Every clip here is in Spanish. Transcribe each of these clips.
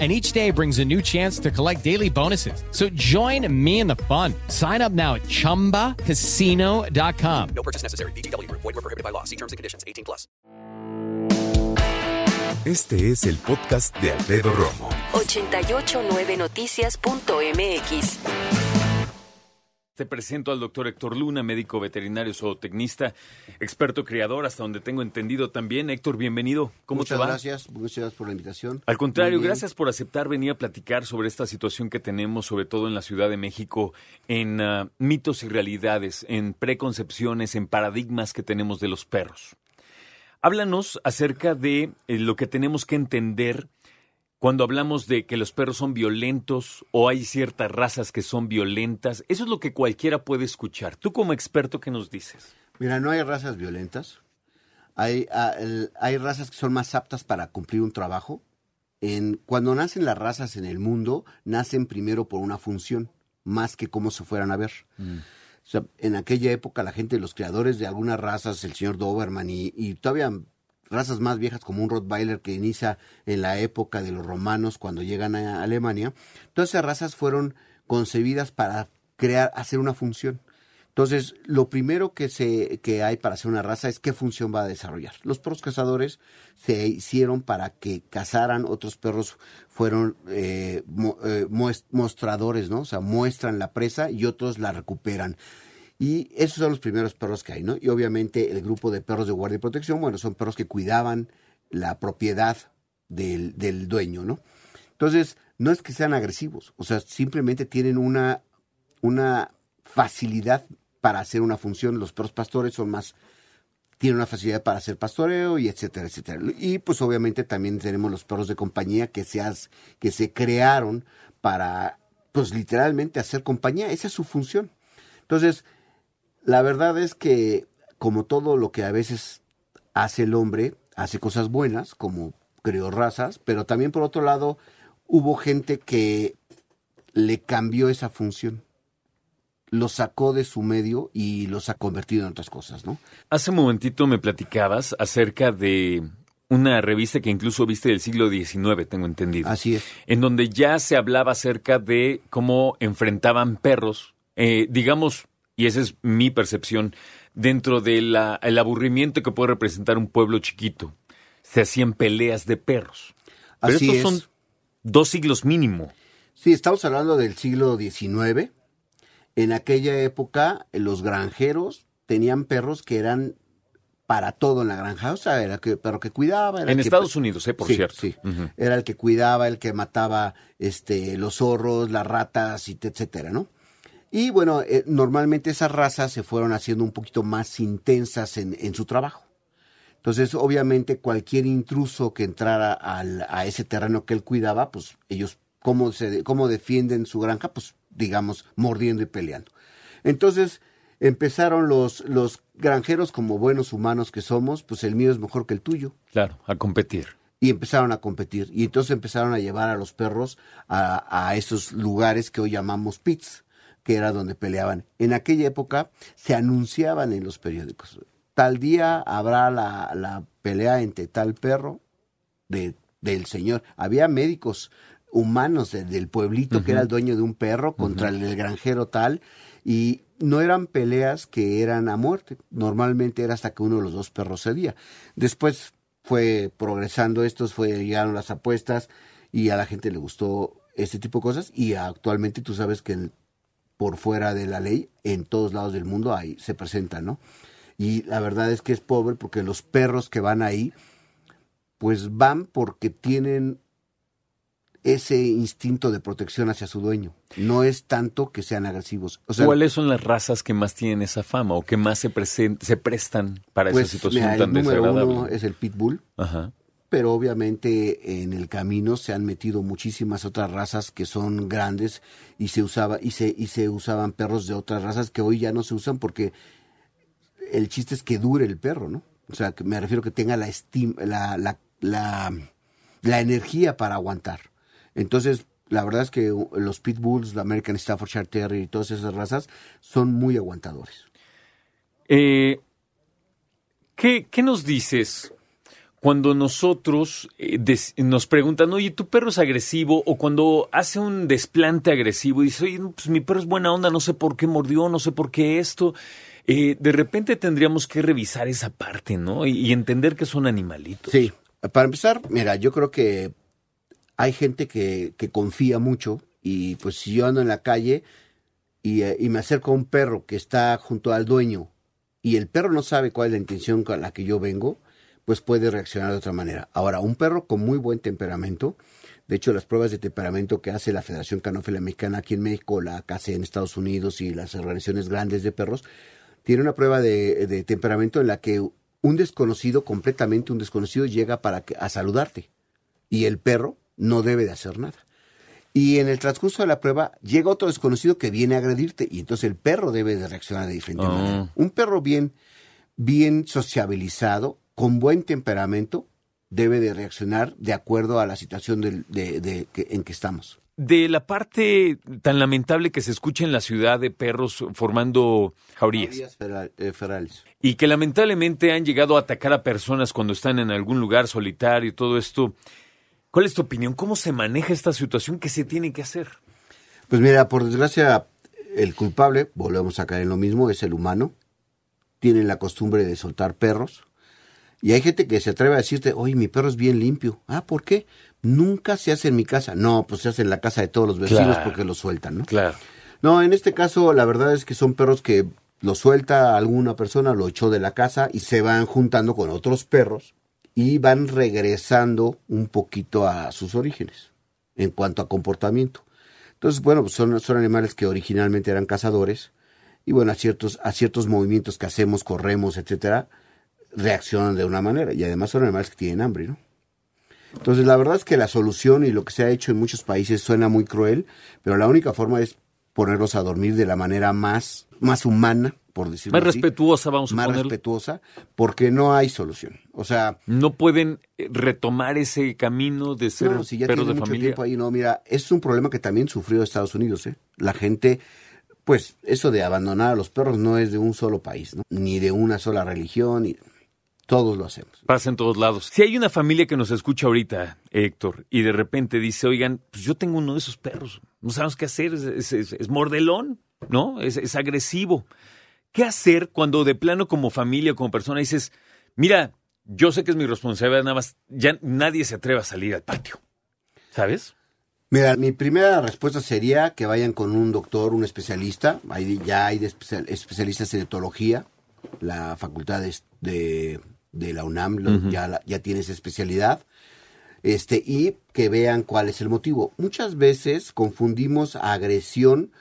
And each day brings a new chance to collect daily bonuses. So join me in the fun. Sign up now at chumbacasino.com. No purchase necessary. BGW. Void were prohibited by law. See terms and conditions. 18 plus. Este es el podcast de Alfredo Romo. 889noticias.mx. Te presento al doctor Héctor Luna, médico veterinario zootecnista, experto criador, hasta donde tengo entendido también. Héctor, bienvenido. ¿Cómo Muchas te va? gracias, muchas gracias por la invitación. Al contrario, gracias por aceptar venir a platicar sobre esta situación que tenemos, sobre todo en la Ciudad de México, en ah, mitos y realidades, en preconcepciones, en paradigmas que tenemos de los perros. Háblanos acerca de eh, lo que tenemos que entender cuando hablamos de que los perros son violentos o hay ciertas razas que son violentas. Eso es lo que cualquiera puede escuchar. Tú como experto, ¿qué nos dices? Mira, no hay razas violentas. Hay, hay razas que son más aptas para cumplir un trabajo. En, cuando nacen las razas en el mundo, nacen primero por una función, más que cómo se fueran a ver. O sea, en aquella época la gente, los creadores de algunas razas, el señor Doberman y, y todavía razas más viejas como un Rottweiler que inicia en la época de los romanos cuando llegan a Alemania, todas esas razas fueron concebidas para crear, hacer una función. Entonces, lo primero que, se, que hay para hacer una raza es qué función va a desarrollar. Los perros cazadores se hicieron para que cazaran, otros perros fueron eh, eh, mostradores, ¿no? O sea, muestran la presa y otros la recuperan. Y esos son los primeros perros que hay, ¿no? Y obviamente el grupo de perros de guardia y protección, bueno, son perros que cuidaban la propiedad del, del dueño, ¿no? Entonces, no es que sean agresivos, o sea, simplemente tienen una, una facilidad para hacer una función. Los perros pastores son más, tienen una facilidad para hacer pastoreo y etcétera, etcétera. Y pues obviamente también tenemos los perros de compañía que se, que se crearon para, pues literalmente hacer compañía. Esa es su función. Entonces, la verdad es que como todo lo que a veces hace el hombre, hace cosas buenas, como creó razas, pero también por otro lado hubo gente que le cambió esa función. Lo sacó de su medio y los ha convertido en otras cosas, ¿no? Hace un momentito me platicabas acerca de una revista que incluso viste del siglo XIX, tengo entendido. Así es. en donde ya se hablaba acerca de cómo enfrentaban perros, eh, digamos, y esa es mi percepción, dentro del aburrimiento que puede representar un pueblo chiquito. Se hacían peleas de perros. Pero Así estos es. son dos siglos mínimo. Sí, estamos hablando del siglo XIX. En aquella época, los granjeros tenían perros que eran para todo en la granja. O sea, era el perro que cuidaba. Era En el que- Estados Unidos, eh, por Sí, cierto. sí. Era el que cuidaba, el que mataba este, los zorros, las ratas, y etcétera, ¿no? Y bueno, eh, normalmente esas razas se fueron haciendo un poquito más intensas en, en su trabajo. Entonces, obviamente, cualquier intruso que entrara al- a ese terreno que él cuidaba, pues ellos, ¿cómo, se, ¿cómo defienden su granja? Pues, digamos, mordiendo y peleando. Entonces, empezaron los, los granjeros, como buenos humanos que somos, pues el mío es mejor que el tuyo Claro, a competir. y empezaron a competir. Y entonces empezaron a llevar a los perros a, a esos lugares que hoy llamamos pits, que era donde peleaban. En aquella época se anunciaban en los periódicos. Tal día habrá la, la pelea entre tal perro de, del señor. Había médicos humanos de- del pueblito que era el dueño de un perro contra el, del granjero tal y no eran peleas que eran a muerte. Normalmente era hasta que uno de los dos perros cedía. Después fue progresando estos, fue, llegaron las apuestas y a la gente le gustó este tipo de cosas y actualmente tú sabes que en- por fuera de la ley en todos lados del mundo ahí se presentan, ¿no? Y la verdad es que es pobre porque los perros que van ahí pues van porque tienen ese instinto de protección hacia su dueño. No es tanto que sean agresivos. O sea, ¿Cuáles son las razas que más tienen esa fama o que más se, se prestan para pues, esa situación mira, tan el número desagradable? uno es el pitbull, Ajá. Pero obviamente en el camino se han metido muchísimas otras razas que son grandes y se usaba y se y se usaban perros de otras razas que hoy ya no se usan porque el chiste es que dure el perro, ¿no? O sea, que me refiero que tenga la, estim- la, la, la, la energía para aguantar. Entonces, la verdad es que los Pitbulls, la American Staffordshire Terrier y todas esas razas son muy aguantadores. Eh, ¿qué, qué nos dices cuando nosotros eh, nos preguntan, oye, tu perro es agresivo? O cuando hace un desplante agresivo y dice, oye, pues mi perro es buena onda, no sé por qué mordió, no sé por qué esto. Eh, de repente tendríamos que revisar esa parte, ¿no? Y, entender que son animalitos. Sí, para empezar, mira, yo creo que hay gente que, que confía mucho y pues si yo ando en la calle y, eh, y me acerco a un perro que está junto al dueño y el perro no sabe cuál es la intención con la que yo vengo, pues puede reaccionar de otra manera. Ahora, un perro con muy buen temperamento, de hecho las pruebas de temperamento que hace la Federación Canófila Mexicana aquí en México, la CACE en Estados Unidos y las organizaciones grandes de perros, tiene una prueba de, de temperamento en la que un desconocido, completamente un desconocido, llega para que- a saludarte y el perro no debe de hacer nada. Y en el transcurso de la prueba llega otro desconocido que viene a agredirte y entonces el perro debe de reaccionar de diferente Ah. manera. Un perro bien, bien sociabilizado, con buen temperamento, debe de reaccionar de acuerdo a la situación de, de- en que estamos. De la parte tan lamentable que se escucha en la ciudad de perros formando jaurías. Feral- eh, ferales. y que lamentablemente han llegado a atacar a personas cuando están en algún lugar solitario y todo esto. ¿Cuál es tu opinión? ¿Cómo se maneja esta situación? ¿Qué se tiene que hacer? Pues mira, por desgracia, el culpable, volvemos a caer en lo mismo, es el humano. Tienen la costumbre de soltar perros. Y hay gente que se atreve a decirte, oye, mi perro es bien limpio. Ah, ¿por qué? Nunca se hace en mi casa. No, pues se hace en la casa de todos los vecinos Claro. porque lo sueltan, ¿no? Claro. No, en este caso, la verdad es que son perros que lo suelta alguna persona, lo echó de la casa y se van juntando con otros perros y van regresando un poquito a sus orígenes en cuanto a comportamiento. Entonces, bueno, pues son, son animales que originalmente eran cazadores y bueno, a ciertos, a ciertos movimientos que hacemos, corremos, etcétera, reaccionan de una manera y además son animales que tienen hambre, ¿no? Entonces, la verdad es que la solución y lo que se ha hecho en muchos países suena muy cruel, pero la única forma es ponerlos a dormir de la manera más, más humana, por decirlo Más así, respetuosa, vamos a más respetuosa, porque no hay solución. O sea, No pueden eh, retomar ese camino de ser no, si ya perros de mucho familia. tiempo ahí, no, mira, es un problema que también sufrió Estados Unidos, ¿eh? La gente, pues, eso de abandonar a los perros no es de un solo país, ¿no? Ni de una sola religión, ni todos lo hacemos. Pasa en todos lados. Si hay una familia que nos escucha ahorita, Héctor, y de repente dice, oigan, pues yo tengo uno de esos perros, no sabemos qué hacer, es, es- es- es mordelón, ¿no? Es, es agresivo. ¿Qué hacer cuando de plano como familia, como persona, dices, mira, yo sé que es mi responsabilidad, nada más, ya nadie se atreve a salir al patio, ¿sabes? Mira, mi primera respuesta sería que vayan con un doctor, un especialista. Hay, ya hay especialistas en etología. La facultad de, de- de la UNAM ya, ya tiene esa especialidad. Este, y que vean cuál es el motivo. Muchas veces confundimos agresión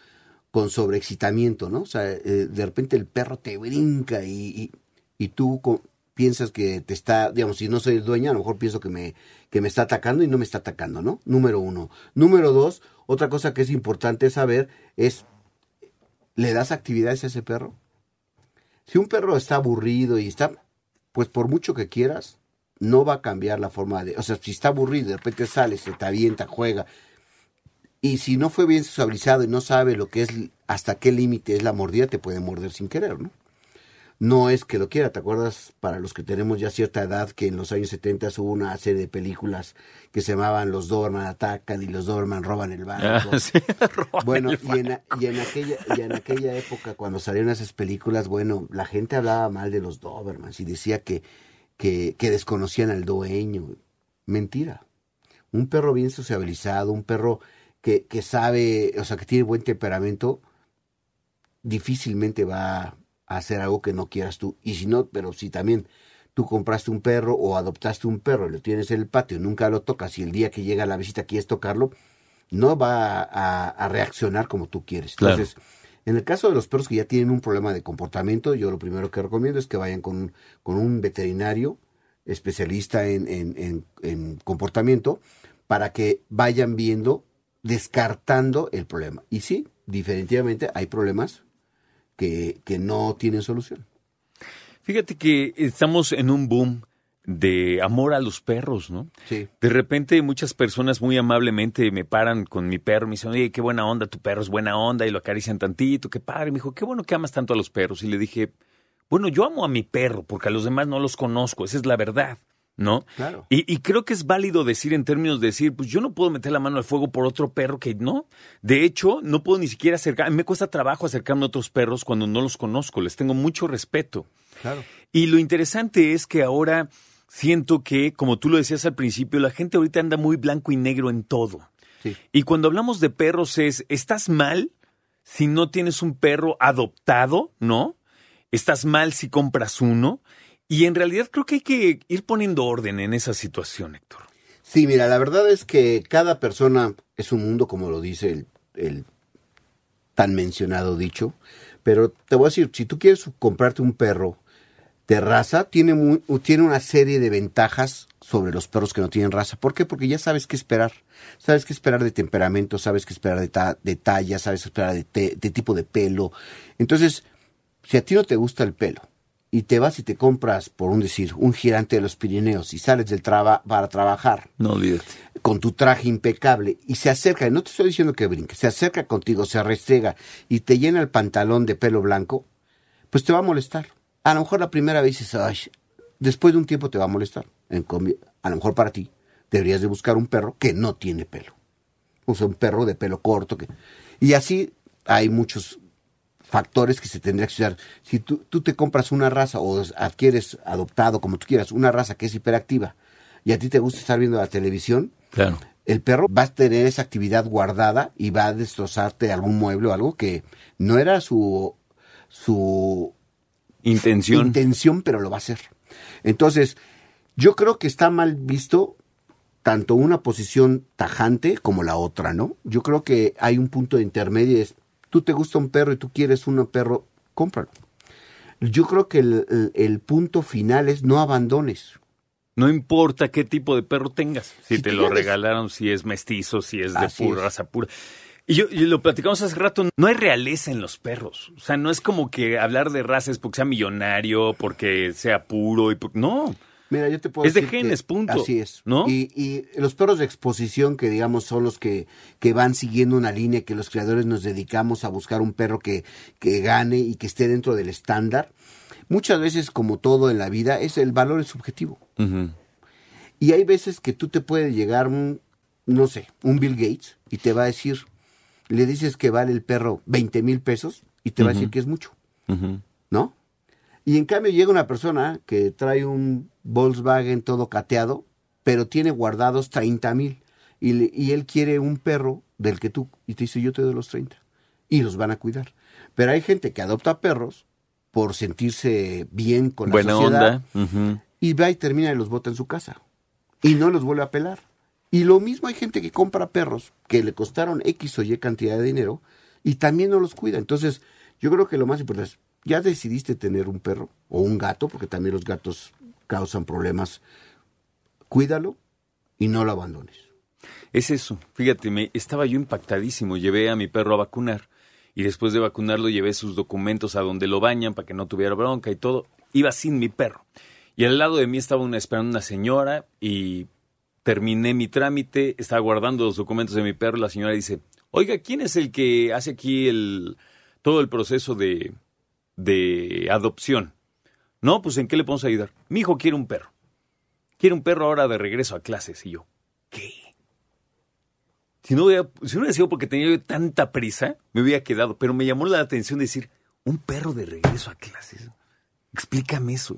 con sobreexcitamiento, ¿no? O sea, eh, de repente el perro te brinca y, y, y tú piensas que te está, digamos, si no soy el dueño, a lo mejor pienso que me, que me está atacando y no me está atacando, ¿no? Número uno. Número dos, otra cosa que es importante saber es, ¿le das actividades a ese perro? Si un perro está aburrido y está, pues por mucho que quieras, no va a cambiar la forma de, o sea, si está aburrido, de repente sale, se te avienta, juega, y si no fue bien socializado y no sabe lo que es, hasta qué límite es la mordida, te puede morder sin querer, ¿no? No es que lo quiera, ¿te acuerdas? Para los que tenemos ya cierta edad, que en los años 70 hubo una serie de películas que se llamaban Los Doberman atacan y los Doberman roban el banco. Ah, sí, roban Bueno, el y en, y, en aquella, y en aquella época, cuando salieron esas películas, bueno, la gente hablaba mal de los Dobermans y decía que, que, que desconocían al dueño. Mentira. Un perro bien sociabilizado, un perro que, que sabe, o sea, que tiene buen temperamento, difícilmente va a hacer algo que no quieras tú. Y si no, pero si también tú compraste un perro o adoptaste un perro y lo tienes en el patio, nunca lo tocas y el día que llega la visita quieres tocarlo, no va a, a reaccionar como tú quieres. Claro. Entonces, en el caso de los perros que ya tienen un problema de comportamiento, yo lo primero que recomiendo es que vayan con, con un veterinario especialista en, en, en, en comportamiento para que vayan viendo, descartando el problema. Y sí, definitivamente hay problemas que, que no tienen solución. Fíjate que estamos en un boom de amor a los perros, ¿no? Sí. De repente muchas personas muy amablemente me paran con mi perro, me dicen, oye, qué buena onda, tu perro es buena onda, y lo acarician tantito, qué padre. Me dijo, qué bueno que amas tanto a los perros. Y le dije, bueno, yo amo a mi perro porque a los demás no los conozco, esa es la verdad, ¿no? Claro. Y, y creo que es válido decir en términos de decir, pues yo no puedo meter la mano al fuego por otro perro que no. De hecho, no puedo ni siquiera acercar, me cuesta trabajo acercarme a otros perros cuando no los conozco, les tengo mucho respeto. Claro. Y lo interesante es que ahora siento que, como tú lo decías al principio, la gente ahorita anda muy blanco y negro en todo. Sí. Y cuando hablamos de perros es, ¿estás mal si no tienes un perro adoptado? ¿No? ¿Estás mal si compras uno? Y en realidad creo que hay que ir poniendo orden en esa situación, Héctor. Sí, mira, la verdad es que cada persona es un mundo, como lo dice el, tan mencionado dicho. Pero te voy a decir, si tú quieres comprarte un perro de raza, tiene, tiene una serie de ventajas sobre los perros que no tienen raza. ¿Por qué? Porque ya sabes qué esperar. Sabes qué esperar de temperamento, sabes qué esperar de, ta- de talla, sabes qué esperar de, te- de tipo de pelo. Entonces, si a ti no te gusta el pelo y te vas y te compras, por un decir, un gigante de los Pirineos y sales del traba para trabajar No olvídate. con tu traje impecable y se acerca, y no te estoy diciendo que brinque, se acerca contigo, se restrega y te llena el pantalón de pelo blanco, pues te va a molestar. A lo mejor la primera vez dices, "Ay", después de un tiempo te va a molestar. A lo mejor para ti deberías de buscar un perro que no tiene pelo. O sea, un perro de pelo corto. Que... Y así hay muchos factores que se tendría que estudiar. Si tú, tú te compras una raza o adquieres adoptado, como tú quieras, una raza que es hiperactiva y a ti te gusta estar viendo la televisión, Claro. el perro va a tener esa actividad guardada y va a destrozarte algún mueble o algo que no era su, su Intención. intención, pero lo va a hacer. Entonces, yo creo que está mal visto tanto una posición tajante como la otra, ¿no? Yo creo que hay un punto de intermedio, es, tú te gusta un perro y tú quieres un perro, cómpralo. Yo creo que el, el- el punto final es no abandones. No importa qué tipo de perro tengas. Si, Si te lo regalaron, si es mestizo, si es de Así pura es. raza pura. Y yo y lo platicamos hace rato, no hay realeza en los perros. O sea, no es como que hablar de raza es porque sea millonario, porque sea puro y por- no. Mira, yo te puedo Es de que genes, punto. Así es. ¿No? Y, y los perros de exposición, que digamos son los que, que van siguiendo una línea, que los creadores nos dedicamos a buscar un perro que, que gane y que esté dentro del estándar. Muchas veces, como todo en la vida, es el valor es subjetivo. Y hay veces que tú te puede llegar un, no sé, un Bill Gates y te va a decir, le dices que vale el perro 20 mil pesos y te va a decir que es mucho. ¿no? Y en cambio llega una persona que trae un Volkswagen todo cateado, pero tiene guardados 30 mil. Y, le- y él quiere un perro del que tú, y te dice, yo te doy los 30. Y los van a cuidar. Pero hay gente que adopta perros por sentirse bien con la Buena sociedad onda. Y va y termina y los bota en su casa. Y no los vuelve a pelar. Y lo mismo hay gente que compra perros que le costaron X o Y cantidad de dinero y también no los cuida. Entonces, yo creo que lo más importante es, ya decidiste tener un perro o un gato, porque también los gatos causan problemas, cuídalo y no lo abandones. Es eso. Fíjate, me, estaba yo impactadísimo. Llevé a mi perro a vacunar y después de vacunarlo llevé sus documentos a donde lo bañan para que no tuviera bronca y todo. Iba sin mi perro. Y al lado de mí estaba una, esperando una señora y terminé mi trámite, estaba guardando los documentos de mi perro. La señora dice, oiga, ¿quién es el que hace aquí el, todo el proceso de, de adopción? No, pues ¿en qué le podemos ayudar? Mi hijo quiere un perro. Quiere un perro ahora de regreso a clases. Y yo, ¿qué? Si no, hubiera, si no hubiera sido porque tenía yo tanta prisa, me hubiera quedado. Pero me llamó la atención decir, un perro de regreso a clases. Explícame eso.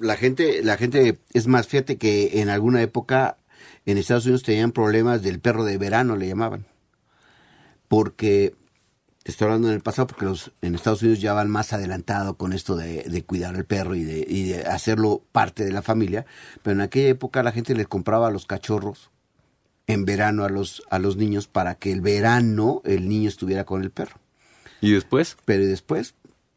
La gente, la gente, es más, fíjate que en alguna época en Estados Unidos tenían problemas del perro de verano, le llamaban. Porque, te estoy hablando en el pasado, porque los en Estados Unidos ya van más adelantado con esto de, de cuidar al perro y de, y de hacerlo parte de la familia. Pero en aquella época la gente les compraba a los cachorros en verano a los, a los niños para que el verano el niño estuviera con el perro. ¿Y después? Pero después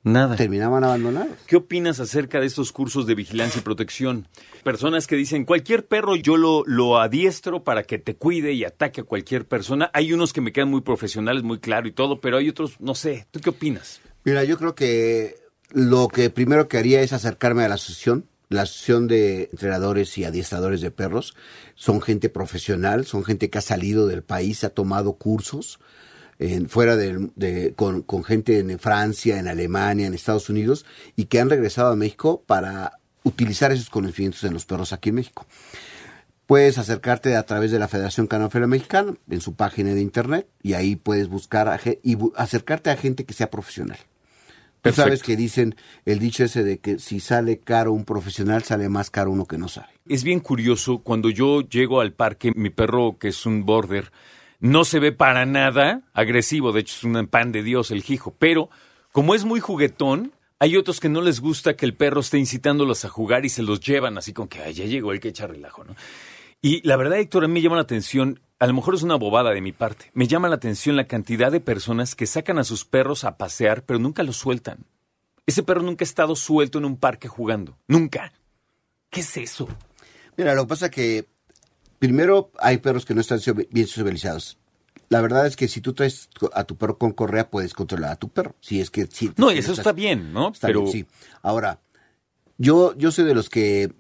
Nada. terminaban abandonados. ¿Qué opinas acerca de estos cursos de vigilancia y protección? Personas que dicen, cualquier perro yo lo, lo adiestro para que te cuide y ataque a cualquier persona. Hay unos que me quedan muy profesionales, muy claro y todo, pero hay otros, no sé. ¿Tú qué opinas? Mira, yo creo que lo que primero que haría es acercarme a la asociación, la asociación de entrenadores y adiestradores de perros. Son gente profesional, son gente que ha salido del país, ha tomado cursos en, fuera del- de, con, con gente en Francia, en Alemania, en Estados Unidos y que han regresado a México para utilizar esos conocimientos en los perros aquí en México. Puedes acercarte a través de la Federación Canófila Mexicana en su página de internet y ahí puedes buscar a y bu- acercarte a gente que sea profesional. Tú Perfecto. sabes que dicen el dicho ese de que si sale caro un profesional, sale más caro uno que no sabe. Es bien curioso, cuando yo llego al parque, mi perro, que es un border, no se ve para nada agresivo, de hecho es un pan de Dios el hijo, pero como es muy juguetón, hay otros que no les gusta que el perro esté incitándolos a jugar y se los llevan así con que "Ay, ya llegó el que echa relajo, ¿no? Y la verdad, Héctor, a mí me llama la atención, a lo mejor es una bobada de mi parte, me llama la atención la cantidad de personas que sacan a sus perros a pasear, pero nunca los sueltan. Ese perro nunca ha estado suelto en un parque jugando, nunca. ¿Qué es eso? Mira, lo que pasa que primero hay perros que no están bien sociabilizados. La verdad es que si tú traes a tu perro con correa, puedes controlar a tu perro. Si es que sí. No, eso estás- está bien, ¿no? Está Pero bien, sí. Ahora, yo, yo soy de los que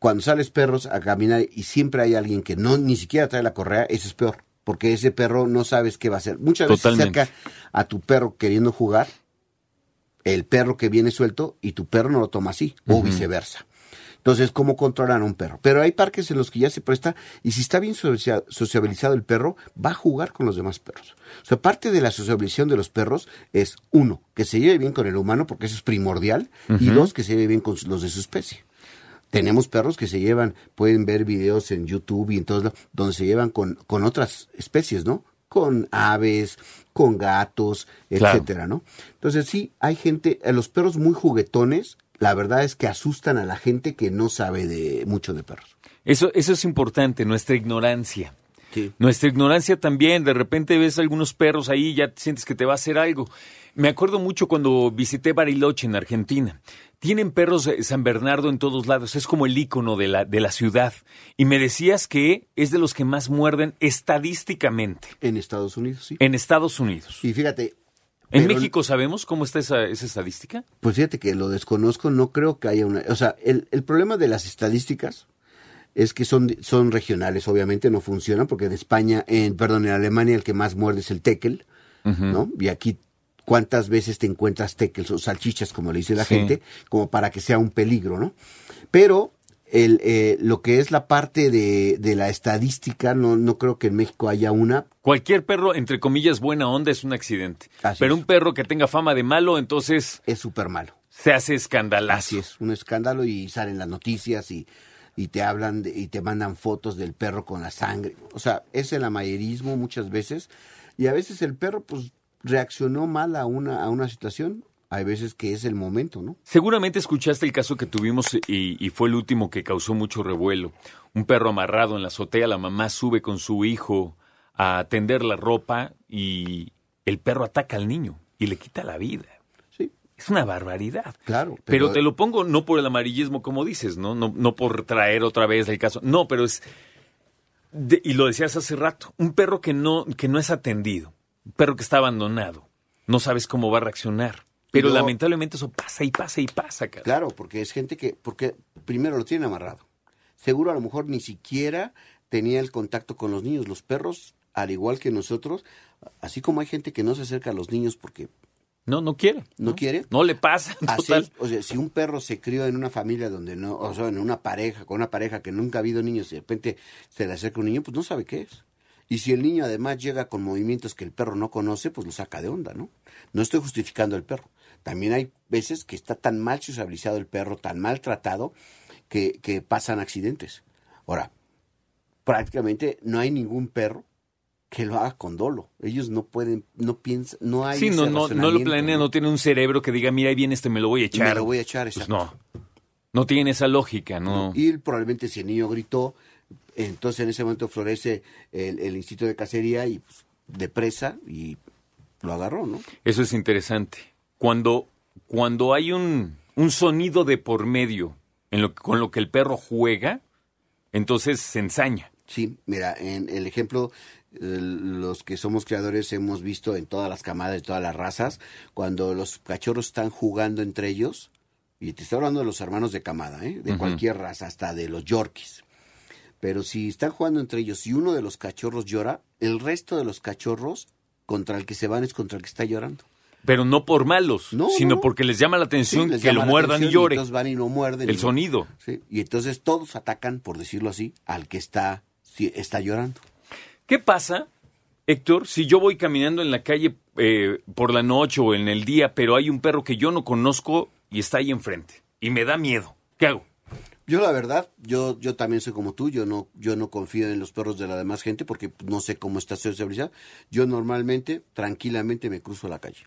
cuando sales perros a caminar y siempre hay alguien que no ni siquiera trae la correa, eso es peor. Porque ese perro no sabes qué va a hacer. Muchas veces acerca a tu perro queriendo jugar, el perro que viene suelto y tu perro no lo toma así, o viceversa. Entonces, ¿cómo controlar a un perro? Pero hay parques en los que ya se presta, y si está bien socia- sociabilizado el perro, va a jugar con los demás perros. O sea, parte de la sociabilización de los perros es, uno, que se lleve bien con el humano, porque eso es primordial, y dos, que se lleve bien con los de su especie. Tenemos perros que se llevan, pueden ver videos en YouTube y en todos lados, donde se llevan con, con otras especies, ¿no? Con aves, con gatos, Claro. etcétera, ¿no? Entonces sí, hay gente, los perros muy juguetones, la verdad es que asustan a la gente que no sabe de mucho de perros. eso, eso es importante, nuestra ignorancia. Sí. Nuestra ignorancia también, de repente ves algunos perros ahí y ya sientes que te va a hacer algo. Me acuerdo mucho cuando visité Bariloche en Argentina. Tienen perros de San Bernardo en todos lados, es como el ícono de la, de la ciudad. Y me decías que es de los que más muerden estadísticamente En Estados Unidos, sí. en Estados Unidos. Y fíjate. ¿En pero- México sabemos cómo está esa, esa estadística? Pues fíjate que lo desconozco, no creo que haya una... O sea, el, el problema de las estadísticas es que son, son regionales, obviamente no funcionan, porque en España, en, perdón, en Alemania el que más muerde es el tekel, ¿no? Y aquí, ¿cuántas veces te encuentras tekels o salchichas, como le dice la Sí. gente, como para que sea un peligro, ¿no? Pero el, eh, lo que es la parte de, de la estadística, no, no creo que en México haya una, Cualquier perro, entre comillas, buena onda es un accidente. Así Pero es. un perro que tenga fama de malo, entonces es súper malo. se hace escandalazo. Así es, un escándalo y salen las noticias y, y te hablan de- y te mandan fotos del perro con la sangre. O sea, es el amayerismo muchas veces y a veces el perro pues reaccionó mal a una, a una situación. Hay veces que es el momento, ¿no? Seguramente escuchaste el caso que tuvimos y, y fue el último que causó mucho revuelo. Un perro amarrado en la azotea, la mamá sube con su hijo a tender la ropa y el perro ataca al niño y le quita la vida. Sí, Es una barbaridad. claro. Pero, te lo pongo no por el amarillismo, como dices, ¿no? No, no por traer otra vez el caso. No, pero es. de- y lo decías hace rato, un perro que no, que no es atendido, un perro que está abandonado, no sabes cómo va a reaccionar. Pero lamentablemente eso pasa y pasa y pasa, cara. Claro, porque es gente que, porque primero lo tienen amarrado. Seguro a lo mejor ni siquiera tenía el contacto con los niños. Los perros, al igual que nosotros, así como hay gente que no se acerca a los niños porque No, no quiere. no, quiere, No le pasa, Así, o sea, si un perro se crió en una familia donde no, o sea, en una pareja, con una pareja que nunca ha habido niños y de repente se le acerca un niño, pues no sabe qué es. Y si el niño además llega con movimientos que el perro no conoce, pues lo saca de onda, ¿no? No estoy justificando al perro. También hay veces que está tan mal sociabilizado el perro, tan maltratado, que, que pasan accidentes. Ahora, prácticamente no hay ningún perro que lo haga con dolo. Ellos no pueden, no piensan, no hay Sí, ese no, no, no lo razonamiento, planea, ¿no? no tiene un cerebro que diga, mira, ahí viene este, me lo voy a echar. Me lo voy a echar, Pues exacto. no. No tiene esa lógica, no. Y probablemente si el niño gritó, entonces en ese momento florece el, el instinto de cacería y pues, de presa y lo agarró, ¿no? Eso es interesante. Cuando, cuando hay un, un sonido de por medio en lo, con lo que el perro juega, entonces se ensaña. Sí, mira, en el ejemplo, los que somos creadores hemos visto en todas las camadas, de todas las razas, cuando los cachorros están jugando entre ellos, y te estoy hablando de los hermanos de camada, ¿eh? de cualquier raza, hasta de los Yorkies. Pero si están jugando entre ellos y uno de los cachorros llora, el resto de los cachorros contra el que se van es contra el que está llorando. Pero no por malos, No, sino no. porque les llama la Sí, atención les que lo llama muerdan y atención llore. entonces van y lo muerden. El y- sonido. Sí, y entonces todos atacan, por decirlo así, al que está, está llorando. ¿Qué pasa, Héctor, si yo voy caminando en la calle eh, por la noche o en el día, pero hay un perro que yo no conozco y está ahí enfrente y me da miedo? ¿Qué hago? Yo la verdad, yo, yo también soy como tú, yo no, yo no confío en los perros de la demás gente porque no sé cómo está su seguridad. Yo normalmente, tranquilamente me cruzo la calle.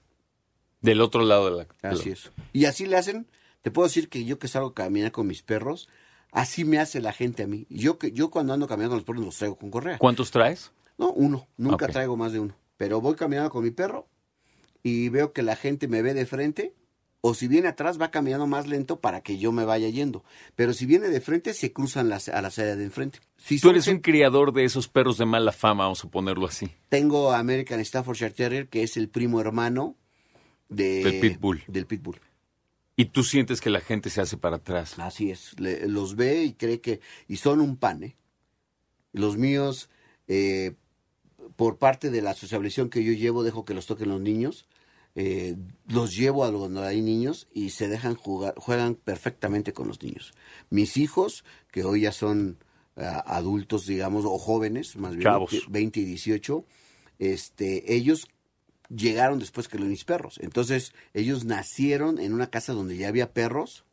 Del otro lado de la... Así es. Y así le hacen, te puedo decir que yo que salgo a caminar con mis perros, así me hace la gente a mí. Yo que yo cuando ando caminando con los perros los traigo con correa. ¿Cuántos traes? No, uno, nunca traigo más de uno. Pero voy caminando con mi perro y veo que la gente me ve de frente o si viene atrás va caminando más lento para que yo me vaya yendo. Pero si viene de frente se cruzan las, a la salida de enfrente. Si Tú eres un criador de esos perros de mala fama, vamos a ponerlo así. Tengo American Staffordshire Terrier que es el primo hermano de, Del Pitbull. Del Pitbull. Y tú sientes que la gente se hace para atrás. Así es, le- los ve y cree que... Y son un pan, ¿eh? Los míos, eh, por parte de la socialización que yo llevo, dejo que los toquen los niños. eh, los llevo a donde hay niños y se dejan jugar, juegan perfectamente con los niños. Mis hijos, que hoy ya son ah, adultos, digamos, o jóvenes, más bien, Chavos. que 20 y 18, este, ellos llegaron después que los mis perros. Entonces, ellos nacieron en una casa donde ya había perros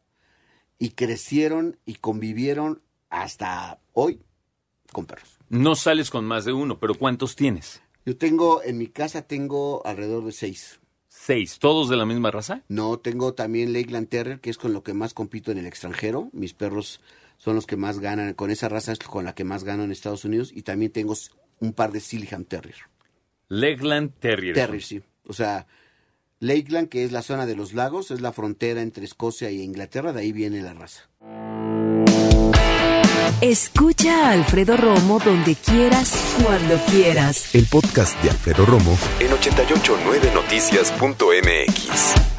y crecieron y convivieron hasta hoy con perros. No sales con más de uno, pero ¿cuántos tienes? Yo tengo, en mi casa tengo alrededor de seis. Seis. ¿Todos de la misma raza? No, tengo también Lakeland Terrier, que es con lo que más compito en el extranjero. Mis perros son los que más ganan, con esa raza es con la que más gano en Estados Unidos. Y también tengo un par de Silham Terrier. Legland Terrier. Terrier, sí. O sea, Lakeland, que es la zona de los lagos, es la frontera entre Escocia e Inglaterra, de ahí viene la raza. Escucha a Alfredo Romo donde quieras, cuando quieras. El podcast de Alfredo Romo en 889noticias.mx.